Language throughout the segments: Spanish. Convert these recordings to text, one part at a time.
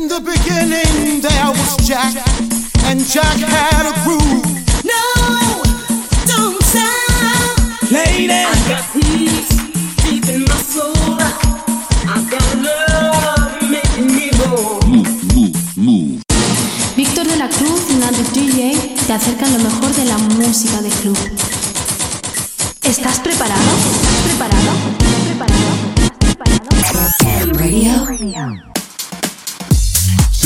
In the beginning there was Jack, and Jack had a groove. No, don't stop. Lady, I got peace deep in my soul. I got love making me whole. Víctor de la Cruz y Nandi DJ te acercan lo mejor de la música de club. ¿Estás preparado? ¿Estás preparado? ¿Estás preparado? ¿Estás preparado? Radio.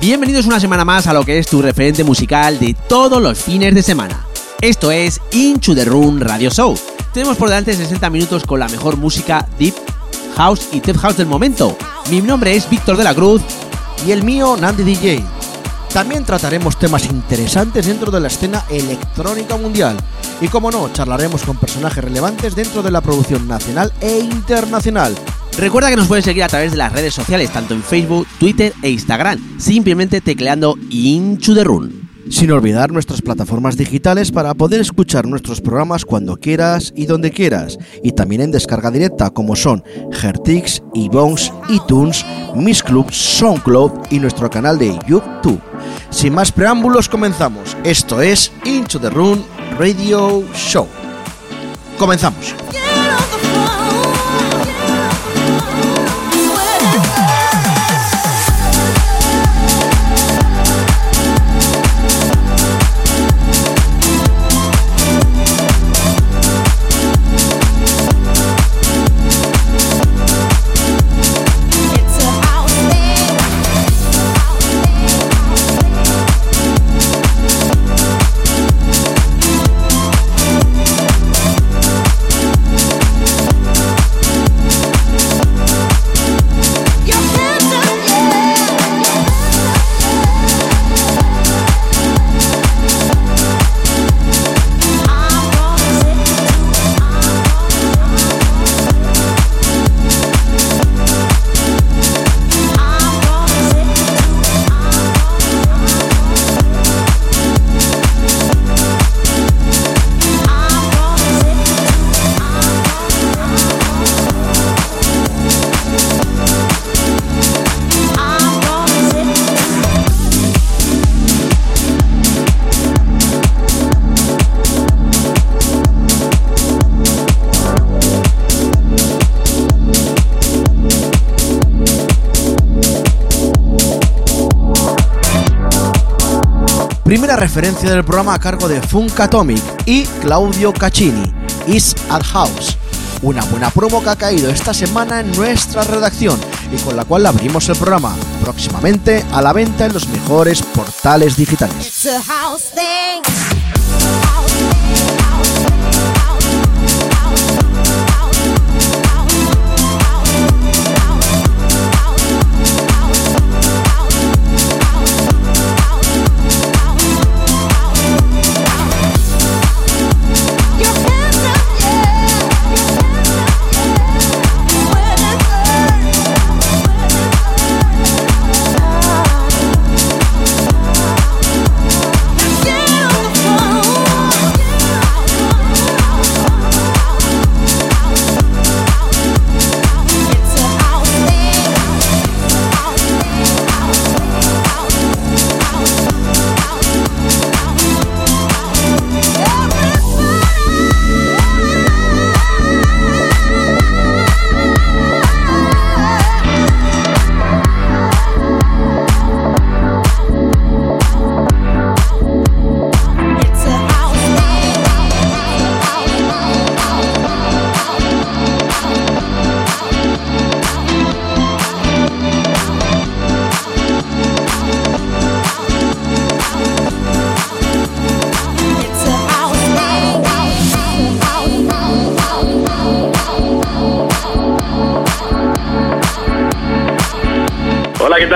Bienvenidos una semana más a lo que es tu referente musical de todos los fines de semana. Esto es Into the Room Radio Show. Tenemos por delante 60 minutos con la mejor música Deep House y Tech House del momento. Mi nombre es Víctor de la Cruz y el mío Nandi DJ. También trataremos temas interesantes dentro de la escena electrónica mundial. Y como no, charlaremos con personajes relevantes dentro de la producción nacional e internacional. Recuerda que nos puedes seguir a través de las redes sociales, tanto en Facebook, Twitter e Instagram, simplemente tecleando Into the Room. Sin olvidar nuestras plataformas digitales para poder escuchar nuestros programas cuando quieras y donde quieras. Y también en descarga directa como son Hertix, iBones, iTunes, Miss Club, SoundCloud y nuestro canal de YouTube. Sin más preámbulos comenzamos. Esto es Into the Room Radio Show. Comenzamos. Primera referencia del programa a cargo de Funk Atomic y Claudio Caccini, Is at House. Una buena promo que ha caído esta semana en nuestra redacción y con la cual abrimos el programa, próximamente a la venta en los mejores portales digitales.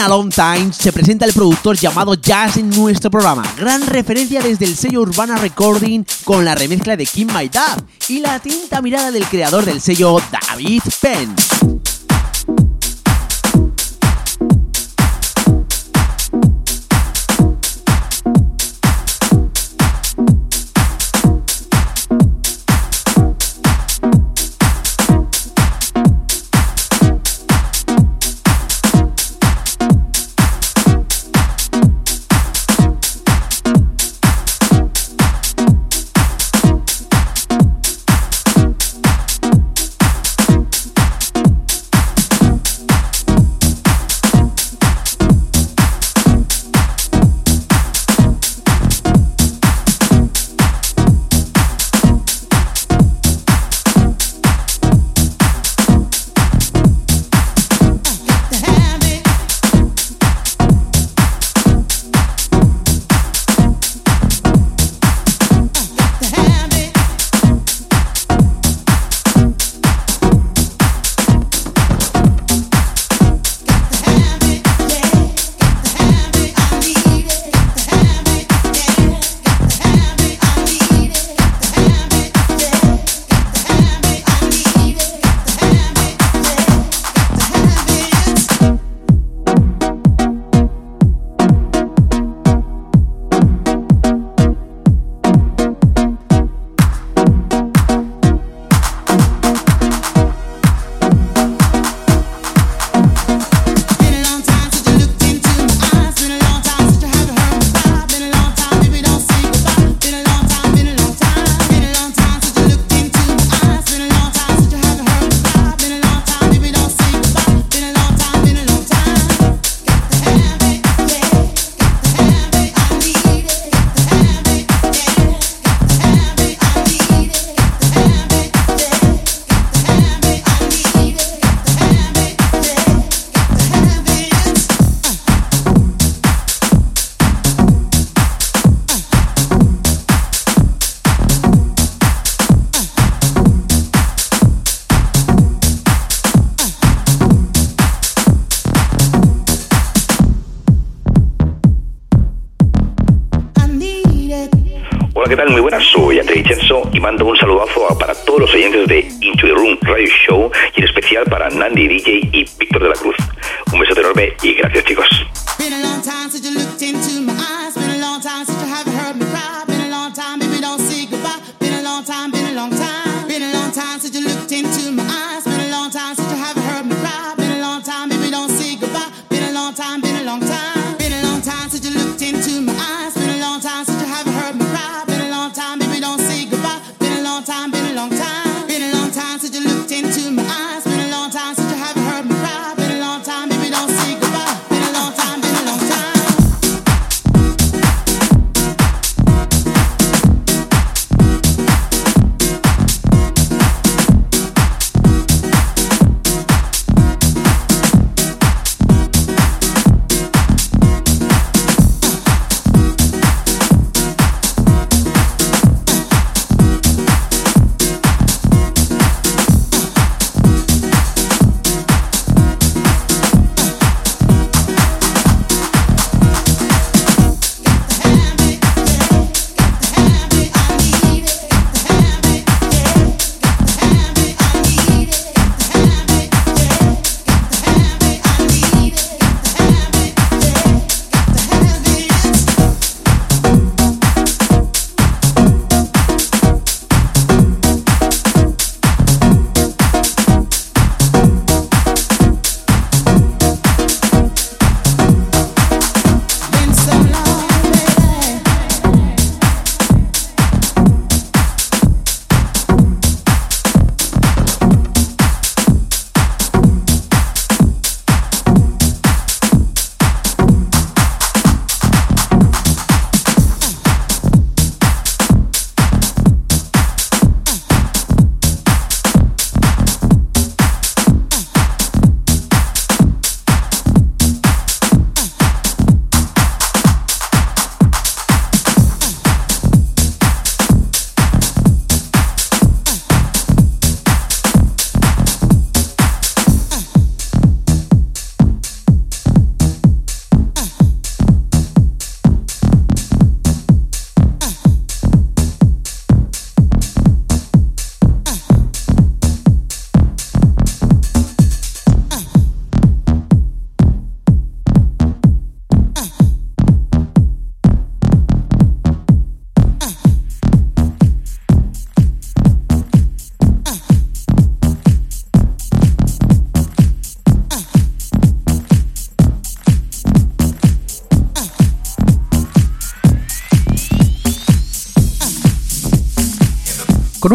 a Long Time se presenta el productor llamado Jazz en nuestro programa. Gran referencia desde el sello Urbana Recording con la remezcla de Kim My Dad y la tinta mirada del creador del sello David Penn. para Nandi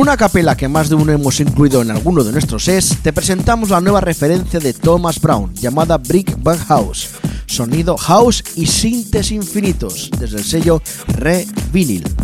una capela que más de uno hemos incluido en alguno de nuestros sets, te presentamos la nueva referencia de Thomas Brown, llamada Brick Bang House. Sonido house y sintes infinitos, desde el sello Re Vinyl.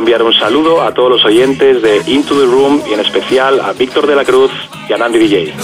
enviar un saludo a todos los oyentes de Into the Room y en especial a Víctor de la Cruz y a Nandi DJ.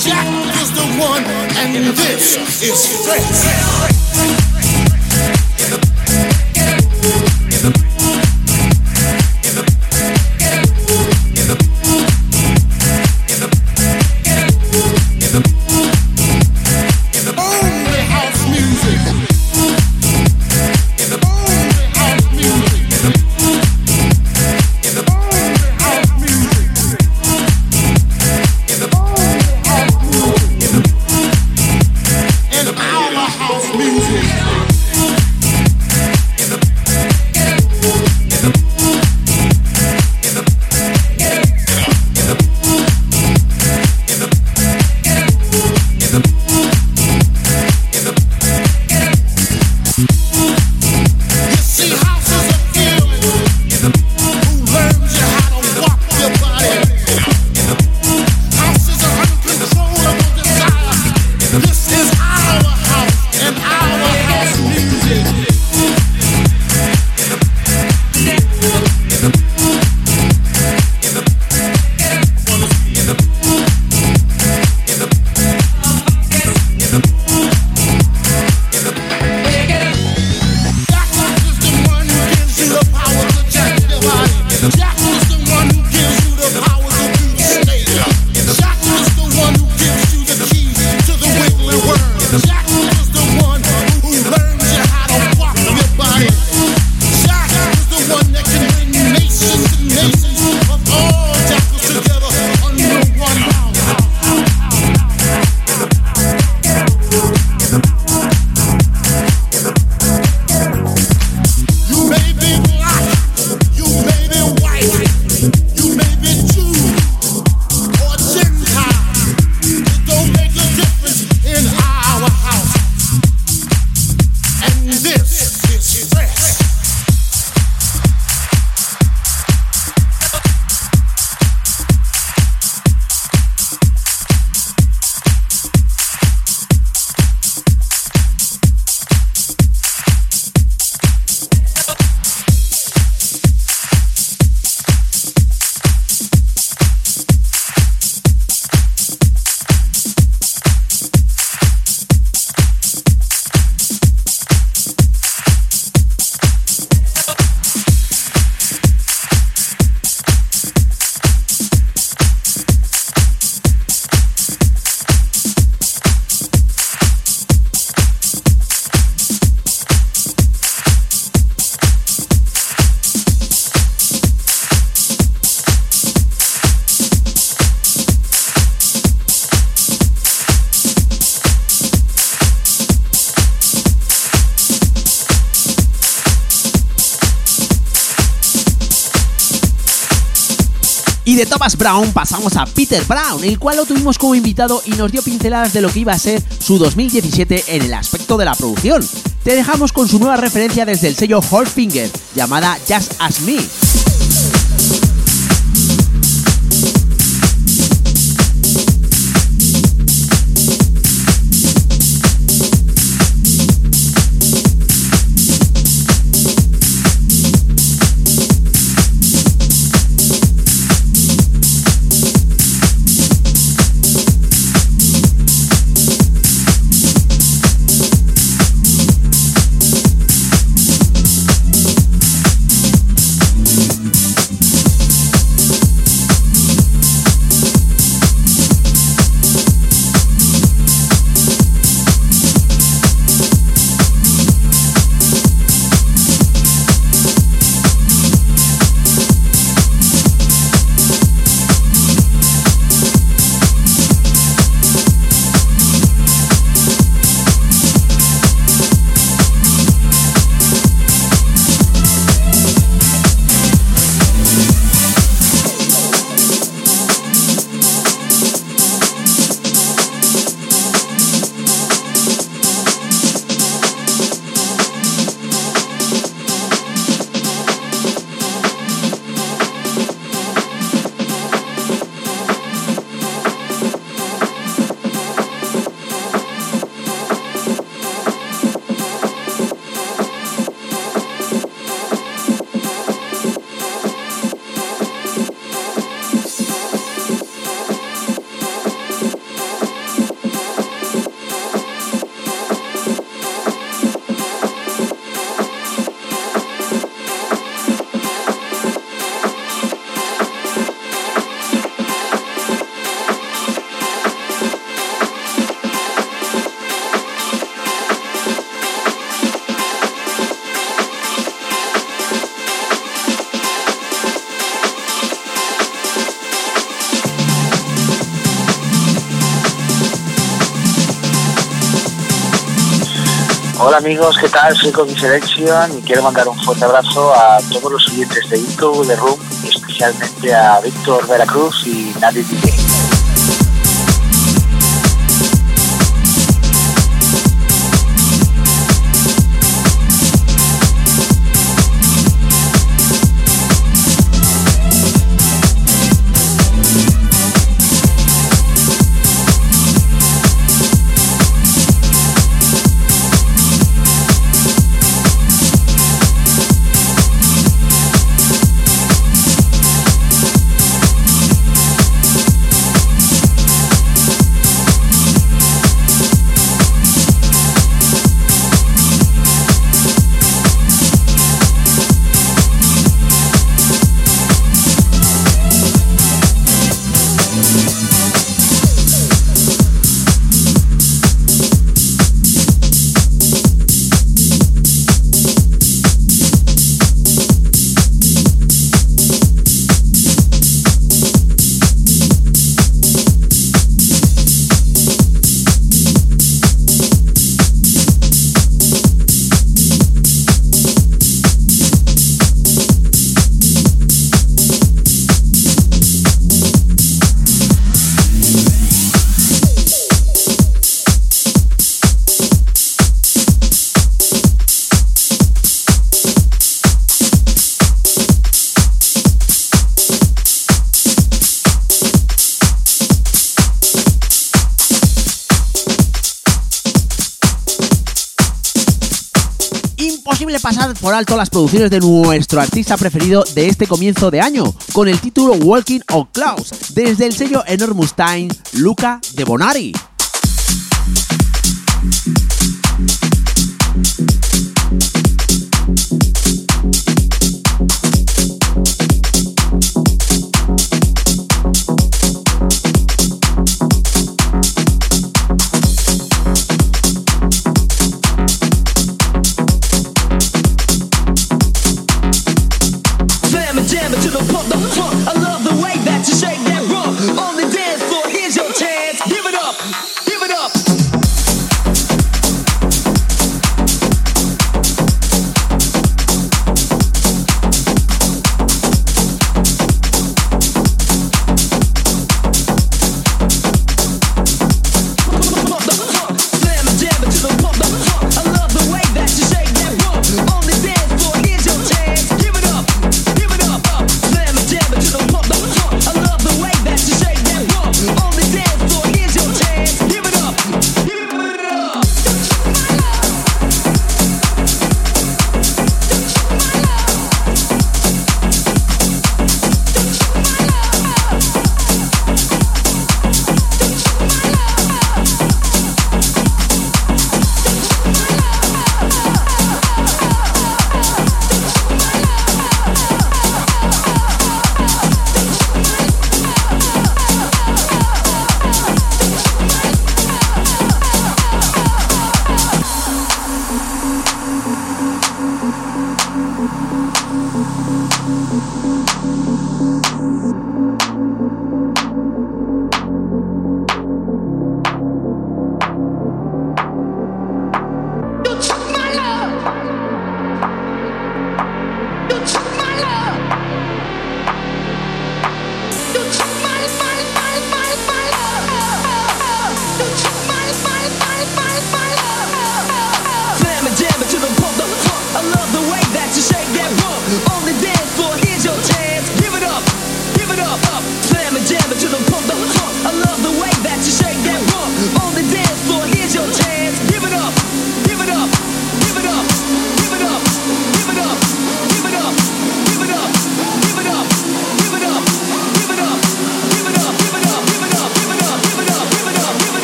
De Thomas Brown pasamos a Peter Brown, el cual lo tuvimos como invitado y nos dio pinceladas de lo que iba a ser su 2017 en el aspecto de la producción. Te dejamos con su nueva referencia desde el sello Hallfinger, llamada Just As Me. Hola amigos, ¿qué tal? Soy Comi Selection y quiero mandar un fuerte abrazo a todos los oyentes de YouTube, de Room especialmente a Víctor Veracruz y Nadie DJ. Por alto las producciones de nuestro artista preferido de este comienzo de año, con el título Walking on Clouds, desde el sello Enormous Time, Luca de Bonari.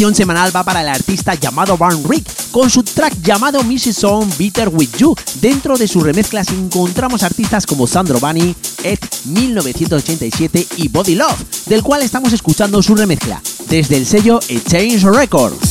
nominación semanal va para el artista llamado Van Rick con su track llamado Mrs. Song Bitter With You. Dentro de sus remezclas encontramos artistas como Sandro Bani, Ed 1987 y Body Love, del cual estamos escuchando su remezcla desde el sello Exchange Records.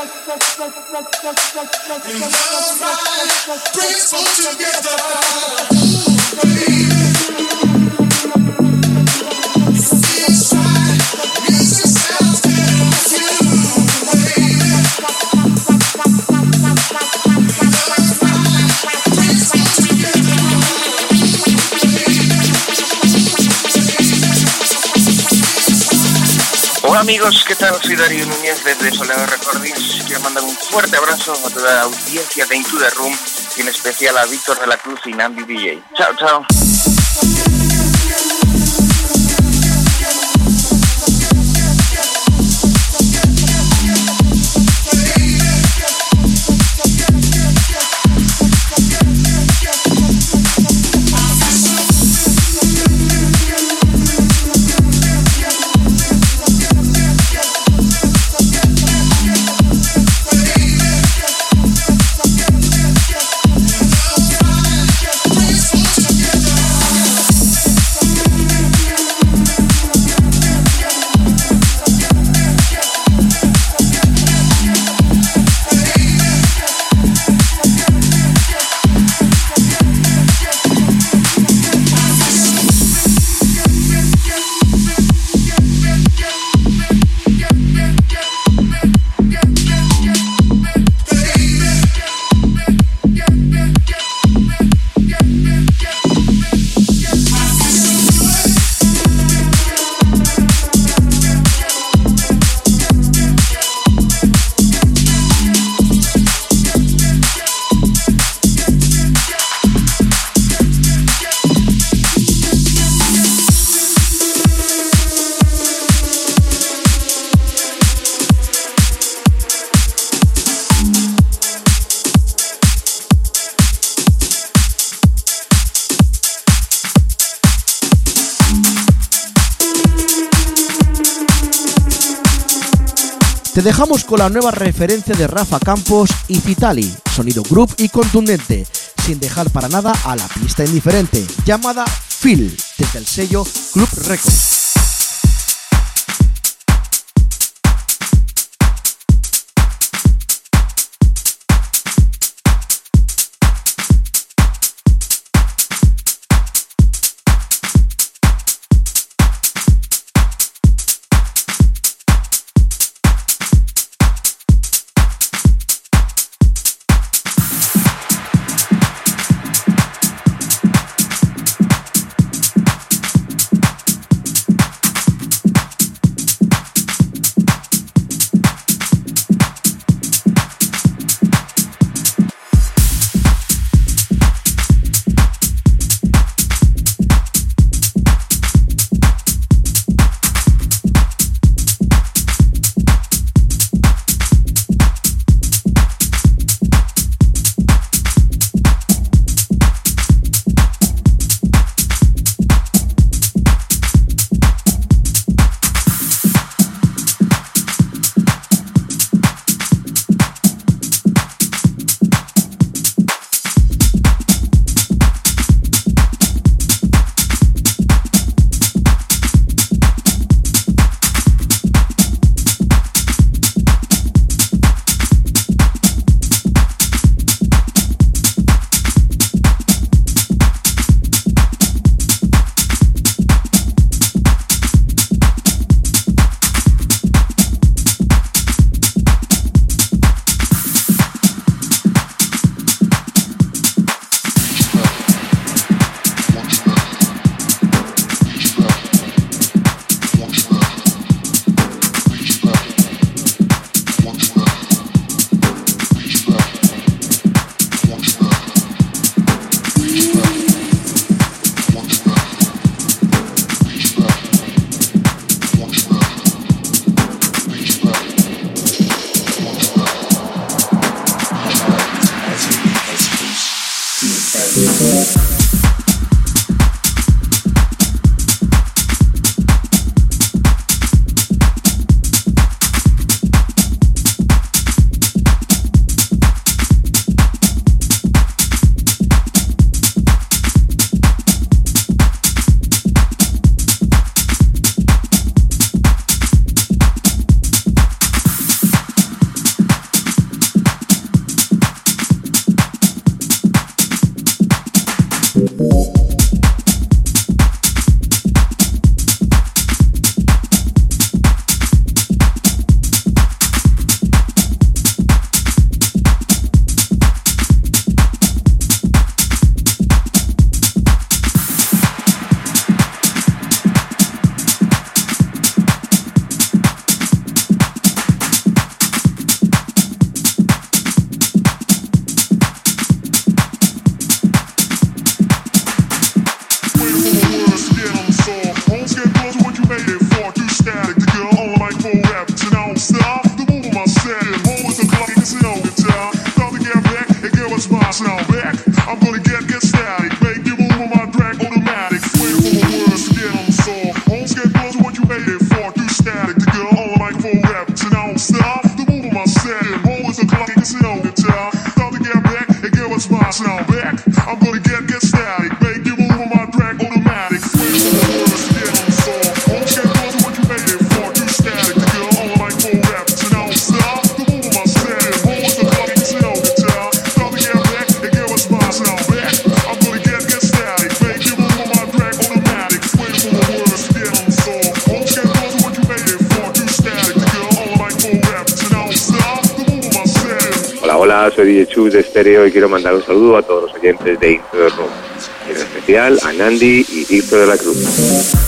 Right brings all together. Amigos, ¿qué tal? Soy Darío Núñez desde Soleado Recordings. Quiero mandar un fuerte abrazo a toda la audiencia de Into the Room y en especial a Víctor de la Cruz y Nambi DJ. Chao, chao. Te dejamos con la nueva referencia de Rafa Campos y Citali, sonido group y contundente, sin dejar para nada a la pista indiferente, llamada Phil, desde el sello Club Records. Chus de Estéreo y quiero mandar un saludo a todos los oyentes de Intro en especial a Nandi y Tirso de la Cruz.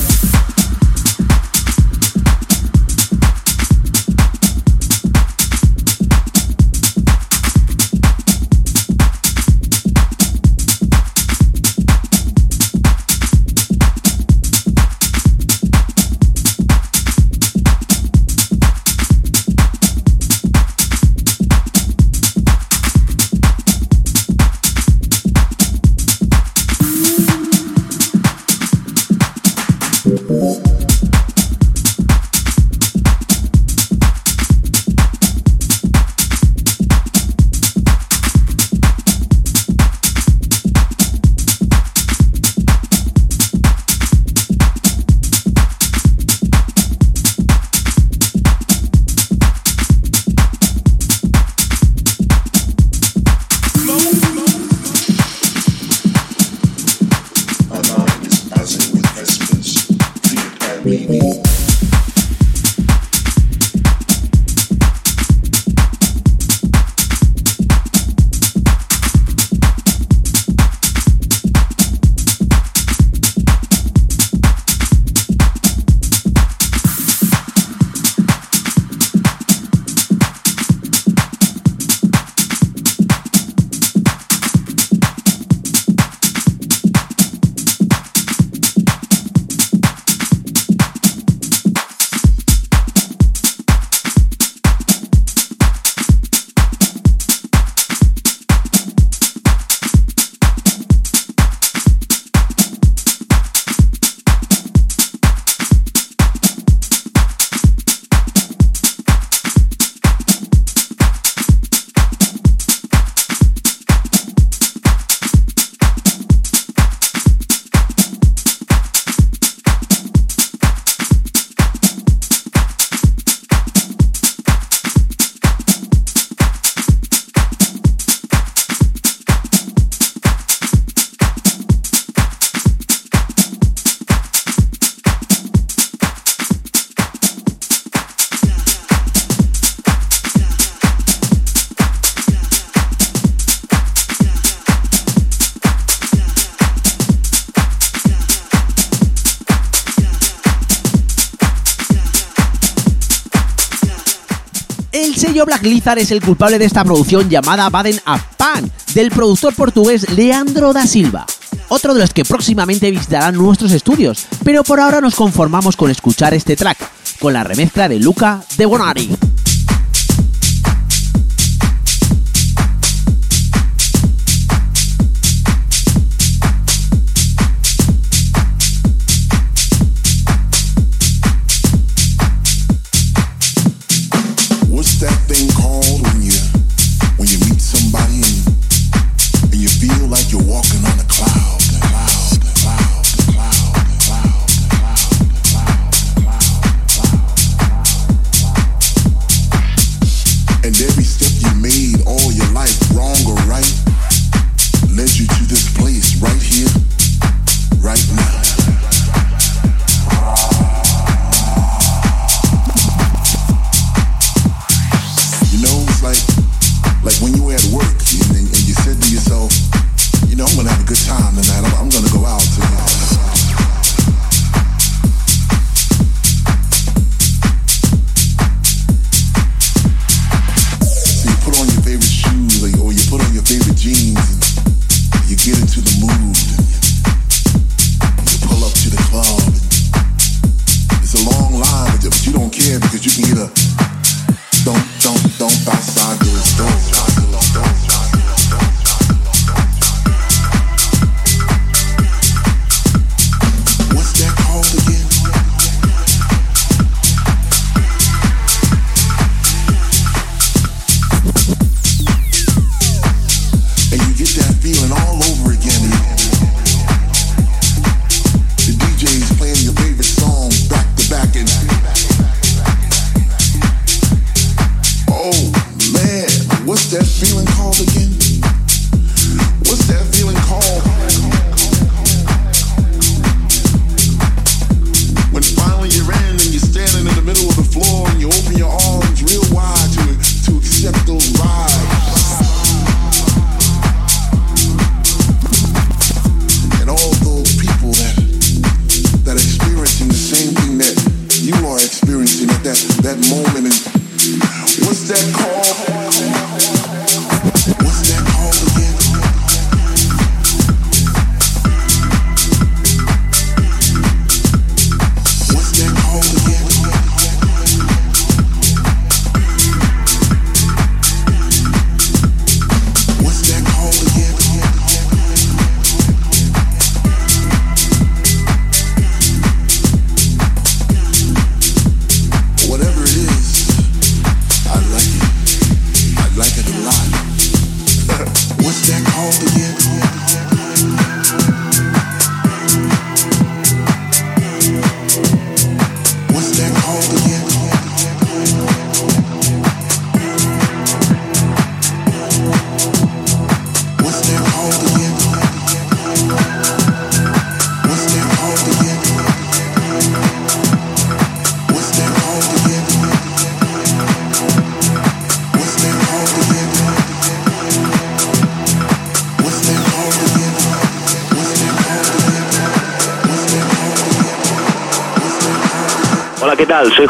Jack Lizard es el culpable de esta producción llamada Baden a Pan, del productor portugués Leandro da Silva. Otro de los que próximamente visitarán nuestros estudios, pero por ahora nos conformamos con escuchar este track, con la remezcla de Luca de Bonari.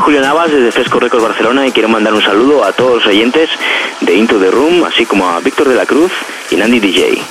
Julio Navas desde Fresco Records Barcelona y quiero mandar un saludo a todos los oyentes de Into the Room, así como a Víctor de la Cruz y Nandy DJ.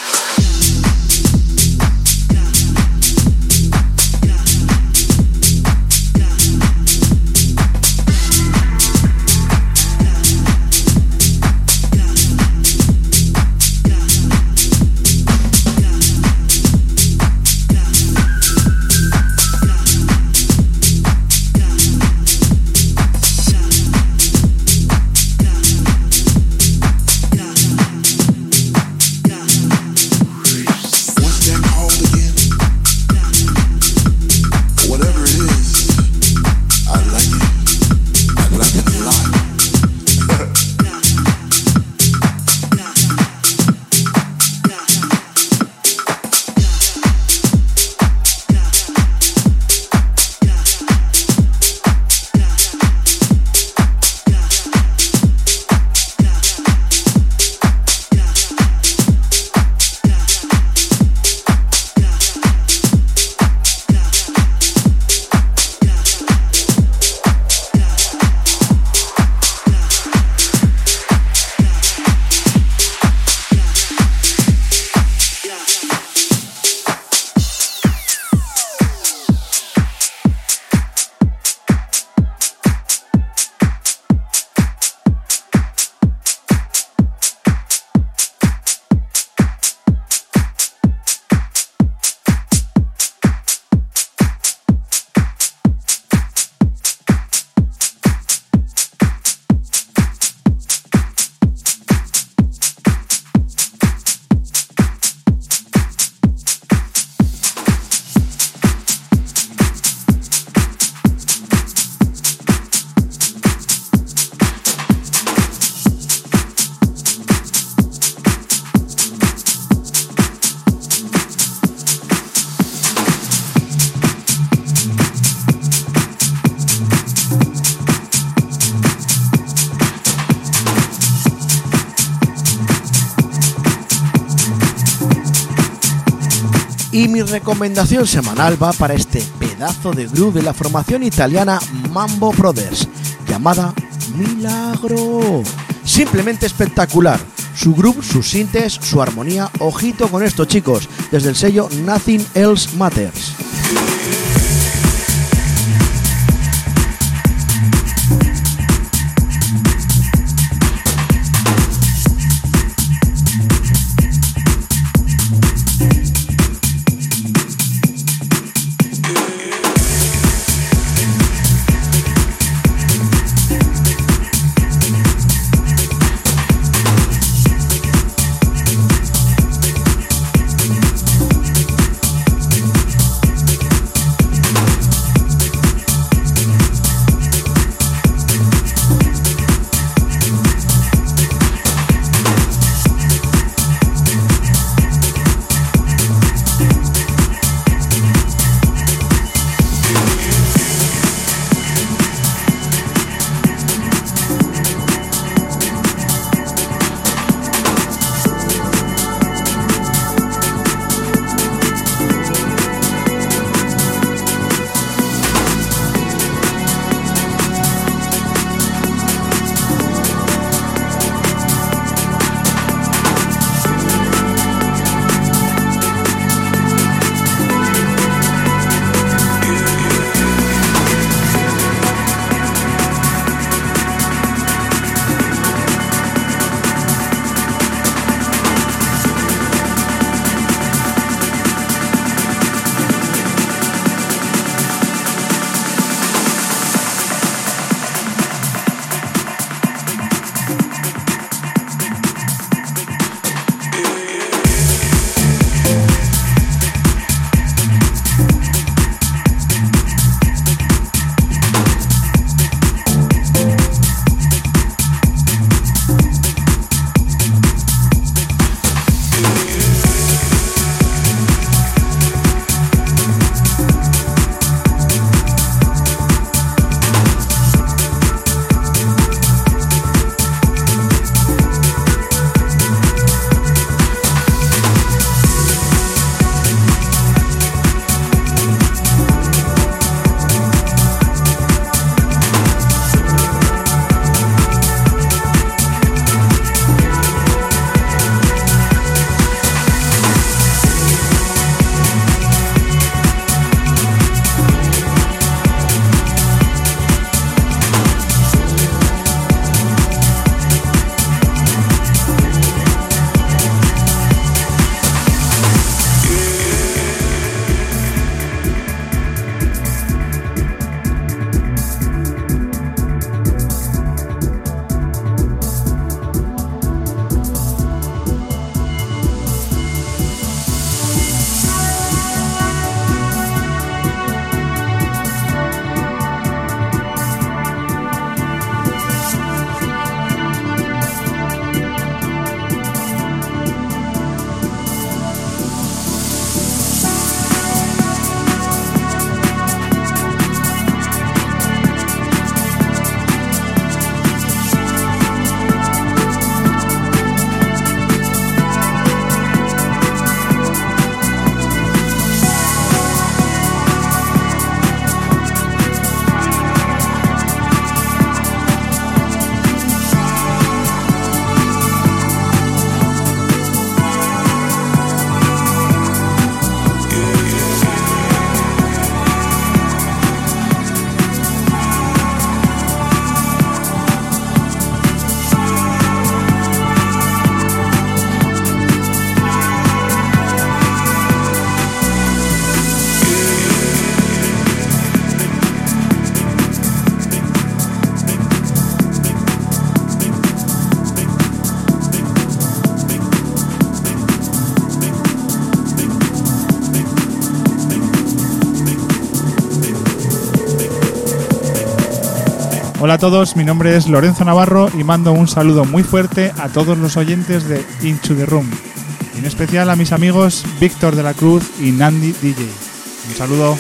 Y mi recomendación semanal va para este pedazo de groove de la formación italiana Mambo Brothers, llamada Milagro. Simplemente espectacular. Su groove, sus sintes, su armonía. Ojito con esto, chicos, desde el sello Nothing Else Matters. Hola a todos, mi nombre es Lorenzo Navarro y mando un saludo muy fuerte a todos los oyentes de Into the Room. En especial a mis amigos Víctor de la Cruz y Nandi DJ. Un saludo.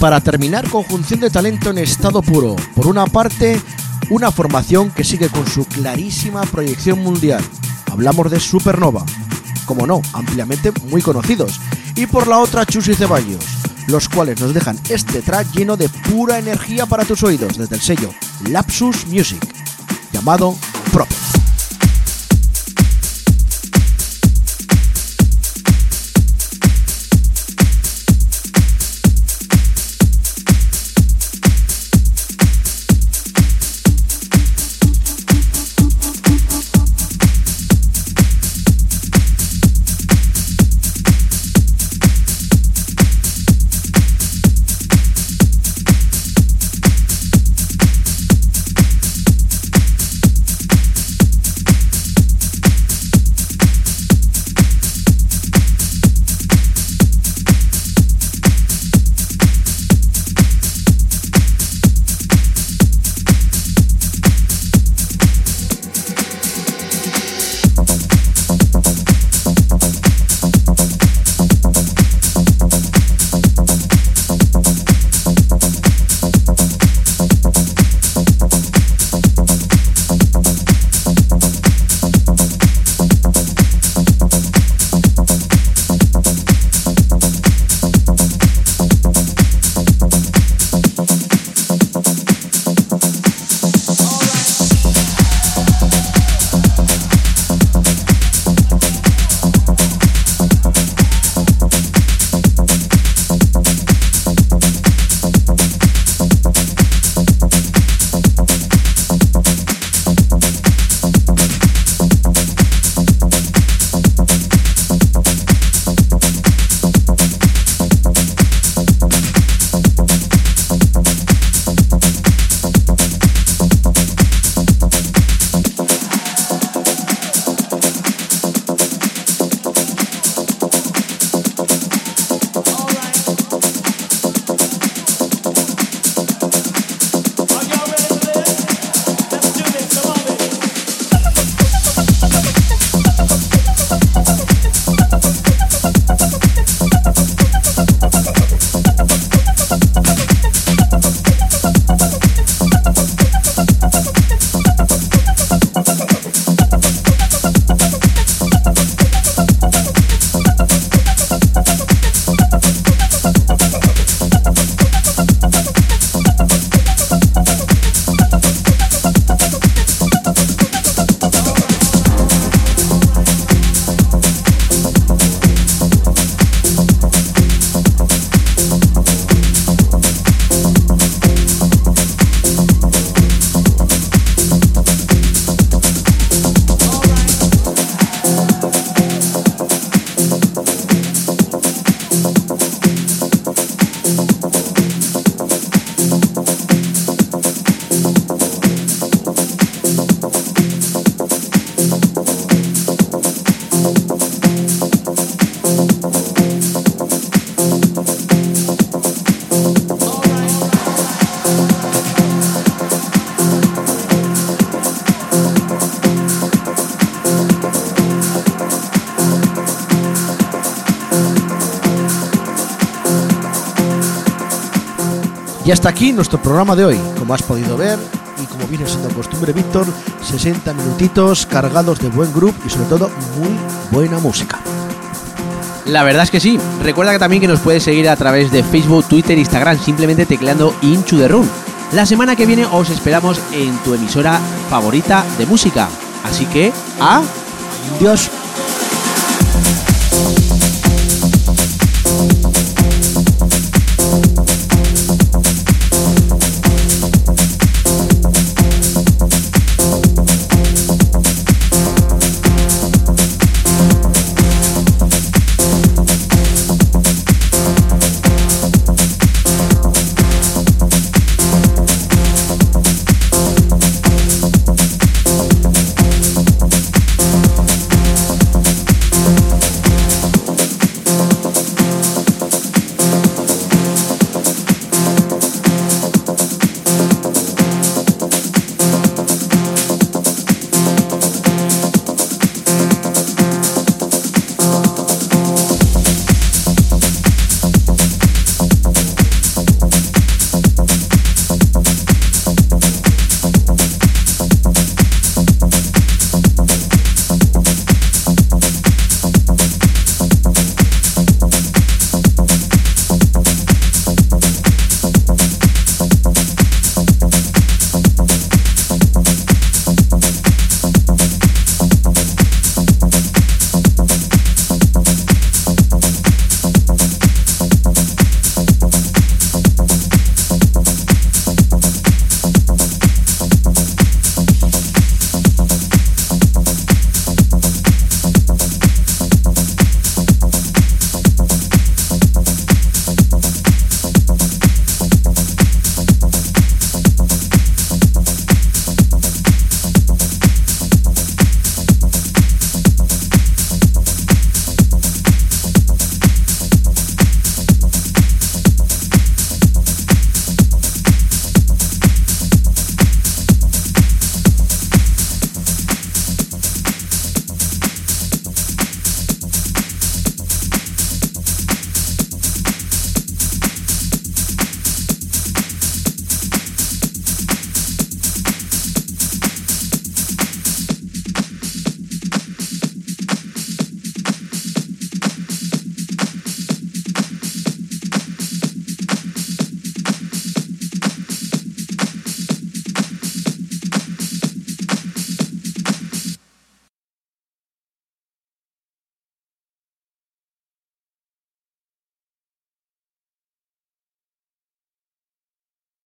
Para terminar, conjunción de talento en estado puro. Por una parte, una formación que sigue con su clarísima proyección mundial. Hablamos de Supernova, como no, ampliamente muy conocidos. Y por la otra, Chus y Ceballos, los cuales nos dejan este track lleno de pura energía para tus oídos desde el sello Lapsus Music, llamado Prophet. Y hasta aquí nuestro programa de hoy. Como has podido ver y como viene siendo costumbre, Víctor, 60 minutitos cargados de buen grupo y sobre todo muy buena música. La verdad es que sí. Recuerda que también que nos puedes seguir a través de Facebook, Twitter, Instagram, simplemente tecleando Into the Room. La semana que viene os esperamos en tu emisora favorita de música. Así que, ¡adiós!